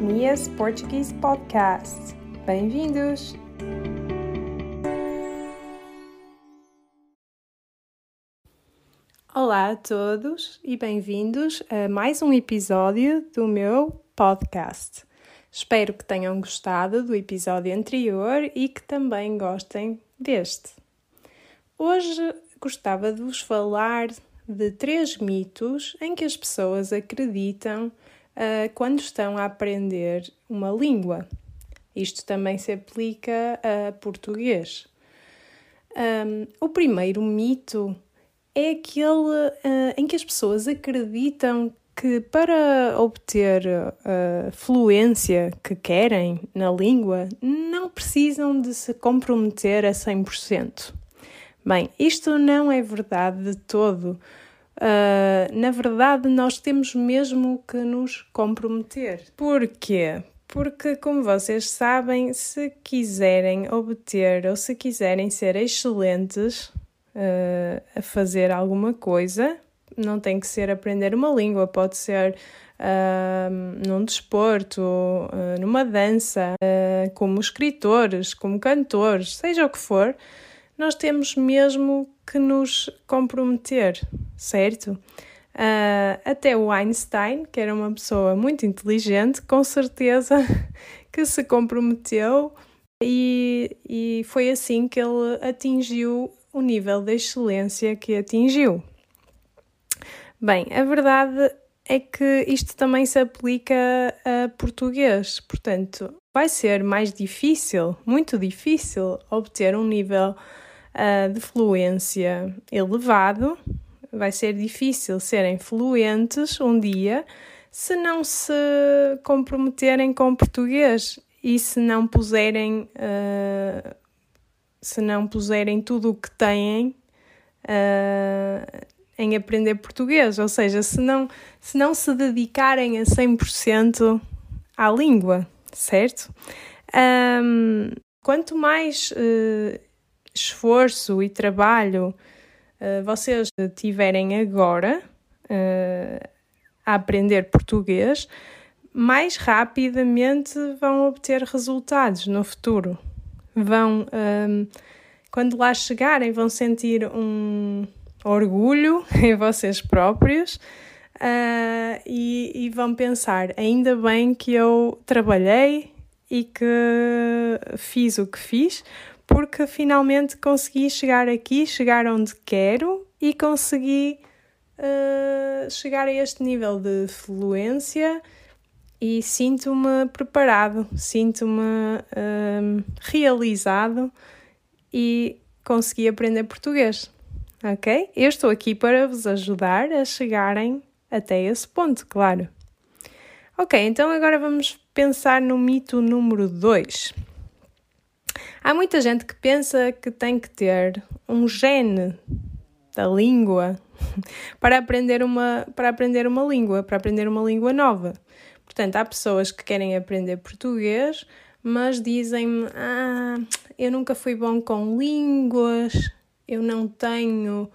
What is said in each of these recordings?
Mia's Portuguese Podcast. Bem-vindos! Olá a todos e bem-vindos a mais um episódio do meu podcast. Espero que tenham gostado do episódio anterior e que também gostem deste. Hoje gostava de vos falar de três mitos em que as pessoas acreditam uh, quando estão a aprender uma língua. Isto também se aplica a português. Um, o primeiro mito é aquele uh, em que as pessoas acreditam que para obter a fluência que querem na língua não precisam de se comprometer a 100%. Bem, isto não é verdade de todo. Uh, na verdade, nós temos mesmo que nos comprometer. Porquê? Porque, como vocês sabem, se quiserem obter ou se quiserem ser excelentes uh, a fazer alguma coisa, não tem que ser aprender uma língua, pode ser uh, num desporto, numa dança, como escritores, como cantores, seja o que for nós temos mesmo que nos comprometer, certo? Uh, até o Einstein, que era uma pessoa muito inteligente, com certeza que se comprometeu e, e foi assim que ele atingiu o nível de excelência que atingiu. Bem, a verdade é que isto também se aplica a português, portanto, vai ser mais difícil, muito difícil, obter um nível uh, de fluência elevado, vai ser difícil serem fluentes um dia se não se comprometerem com o português e se não puserem uh, se não puserem tudo o que têm uh, em aprender português, ou seja, se não se, não se dedicarem a 100% à língua, certo? Um, quanto mais uh, esforço e trabalho uh, vocês tiverem agora uh, a aprender português, mais rapidamente vão obter resultados no futuro. Vão, um, quando lá chegarem, vão sentir um orgulho em vocês próprios uh, e, e vão pensar: ainda bem que eu trabalhei e que fiz o que fiz, porque finalmente consegui chegar aqui, chegar onde quero e consegui uh, chegar a este nível de fluência e sinto-me preparado, sinto-me uh, realizado e consegui aprender português. Ok? Eu estou aqui para vos ajudar a chegarem até esse ponto, claro. Ok, então agora vamos pensar no mito número 2. Há muita gente que pensa que tem que ter um gene da língua para aprender uma, para aprender uma língua, para aprender uma língua nova. Portanto, há pessoas que querem aprender português, mas dizem-me: Ah, eu nunca fui bom com línguas, eu não tenho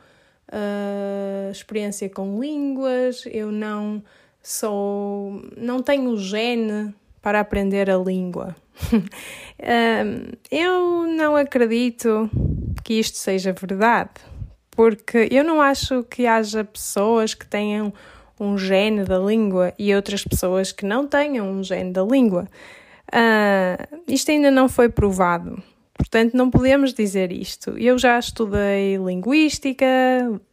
uh, experiência com línguas, eu não sou. não tenho gene para aprender a língua. eu não acredito que isto seja verdade, porque eu não acho que haja pessoas que tenham um gene da língua e outras pessoas que não tenham um gene da língua. Uh, isto ainda não foi provado. Portanto, não podemos dizer isto. Eu já estudei linguística,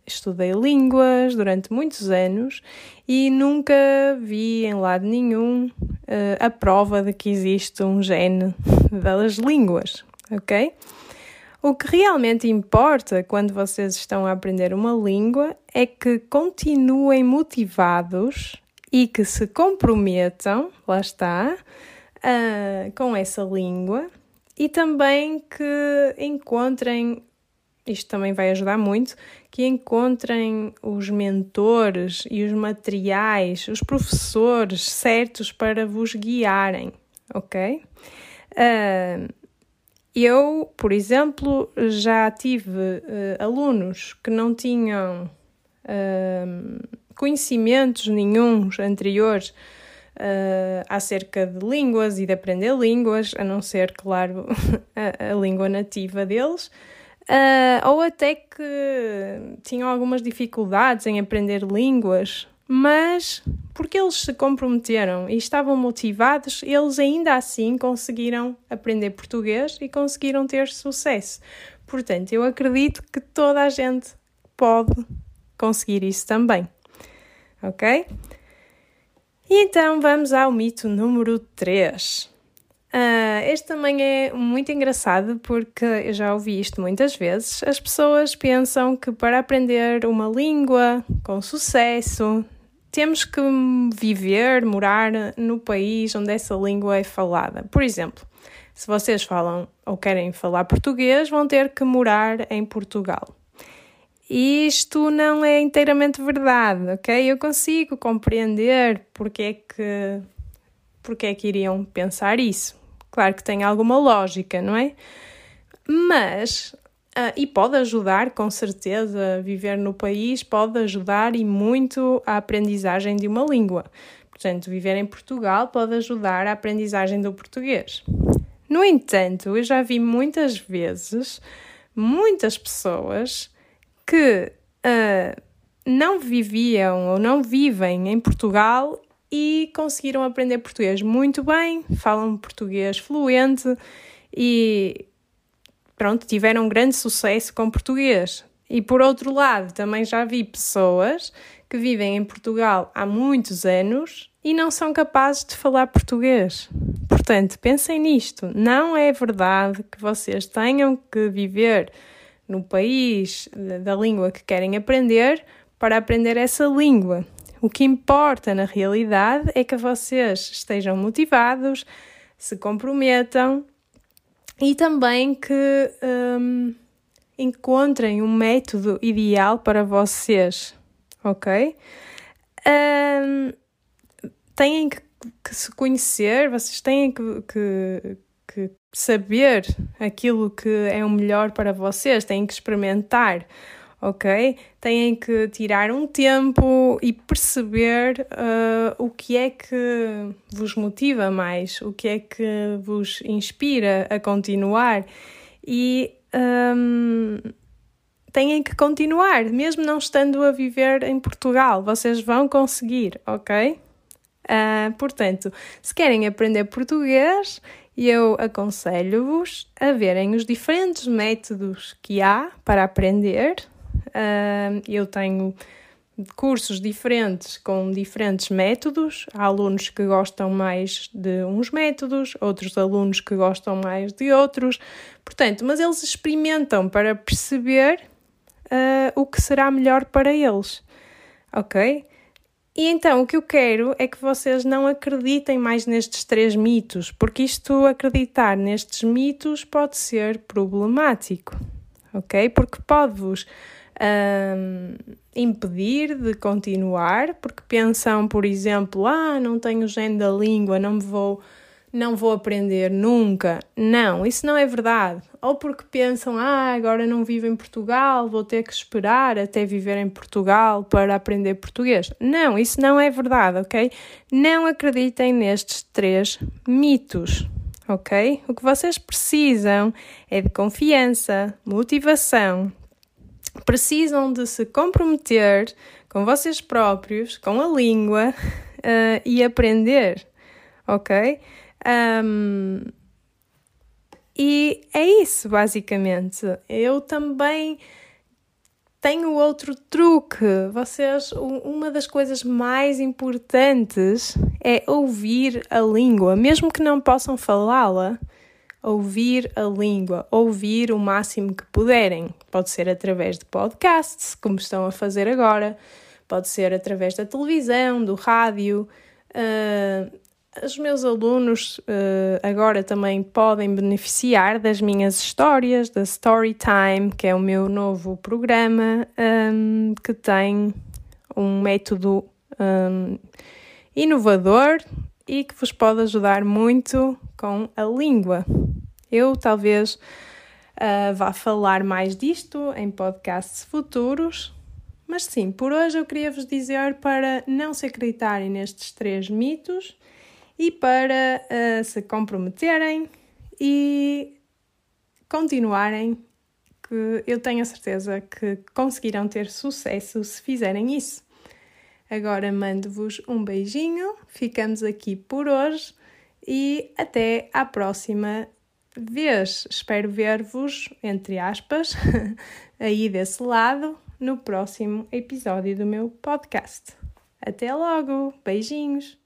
estudei línguas durante muitos anos e nunca vi em lado nenhum uh, a prova de que existe um gene das línguas, ok? O que realmente importa quando vocês estão a aprender uma língua é que continuem motivados e que se comprometam, lá está, uh, com essa língua e também que encontrem, isto também vai ajudar muito, que encontrem os mentores e os materiais, os professores certos para vos guiarem, ok? Uh, eu, por exemplo, já tive uh, alunos que não tinham uh, conhecimentos nenhums anteriores uh, acerca de línguas e de aprender línguas, a não ser, claro, a, a língua nativa deles. Uh, ou até que tinham algumas dificuldades em aprender línguas, mas porque eles se comprometeram e estavam motivados, eles ainda assim conseguiram aprender português e conseguiram ter sucesso. Portanto, eu acredito que toda a gente pode conseguir isso também. Ok? E então vamos ao mito número 3. Uh, ah, este também é muito engraçado porque eu já ouvi isto muitas vezes. As pessoas pensam que para aprender uma língua com sucesso temos que viver, morar no país onde essa língua é falada. Por exemplo, se vocês falam ou querem falar português, vão ter que morar em Portugal. Isto não é inteiramente verdade, ok? Eu consigo compreender porque é que, porque é que iriam pensar isso. Claro que tem alguma lógica, não é? Mas, uh, e pode ajudar, com certeza, viver no país pode ajudar e muito a aprendizagem de uma língua. Portanto, viver em Portugal pode ajudar a aprendizagem do português. No entanto, eu já vi muitas vezes muitas pessoas que uh, não viviam ou não vivem em Portugal e conseguiram aprender português muito bem, falam português fluente e pronto, tiveram um grande sucesso com português. E por outro lado, também já vi pessoas que vivem em Portugal há muitos anos e não são capazes de falar português. Portanto, pensem nisto. Não é verdade que vocês tenham que viver no país da língua que querem aprender para aprender essa língua. O que importa na realidade é que vocês estejam motivados, se comprometam e também que um, encontrem um método ideal para vocês, ok? Um, têm que, que, se conhecer, vocês têm que, que, que saber aquilo que é o melhor para vocês, têm que experimentar, ok? Têm que tirar um tempo e perceber uh, o que é que vos motiva mais, o que é que vos inspira a continuar e um, têm que continuar, mesmo não estando a viver em Portugal, vocês vão conseguir, ok? Uh, portanto, se querem aprender português, eu aconselho-vos a verem os diferentes métodos que há para aprender. Eu tenho cursos diferentes com diferentes métodos. Há alunos que gostam mais de uns métodos, outros alunos que gostam mais de outros. Portanto, mas eles experimentam para perceber uh, o que será melhor para eles. Ok? E então o que eu quero é que vocês não acreditem mais nestes três mitos, porque isto acreditar nestes mitos pode ser problemático, ok? Porque pode-vos um, impedir de continuar, porque pensam, por exemplo, ah, não tenho género da língua, não me vou não vou aprender nunca. Não, isso não é verdade. Ou porque pensam, ah, agora não vivo em Portugal, vou ter que esperar até viver em Portugal para aprender português. Não, isso não é verdade, ok? Não acreditem nestes três mitos, ok? O que vocês precisam é de confiança, motivação, precisam de se comprometer com vocês próprios, com a língua uh, e aprender, ok? Um, e é isso, basicamente. Eu também tenho outro truque. Vocês, uma das coisas mais importantes é ouvir a língua, mesmo que não possam falá-la. Ouvir a língua, ouvir o máximo que puderem. Pode ser através de podcasts, como estão a fazer agora, pode ser através da televisão, do rádio. Uh, os meus alunos uh, agora também podem beneficiar das minhas histórias, da Storytime, que é o meu novo programa um, que tem um método um, inovador e que vos pode ajudar muito com a língua. Eu talvez uh, vá falar mais disto em podcasts futuros, Mas sim, por hoje eu queria vos dizer para não se acreditarem nestes três mitos e para uh, se comprometerem e continuarem, que eu tenho a certeza que conseguirão ter sucesso se fizerem isso. Agora mando-vos um beijinho, ficamos aqui por hoje e até à próxima vez. Espero ver-vos, entre aspas, aí desse lado, no próximo episódio do meu podcast. Até logo! Beijinhos!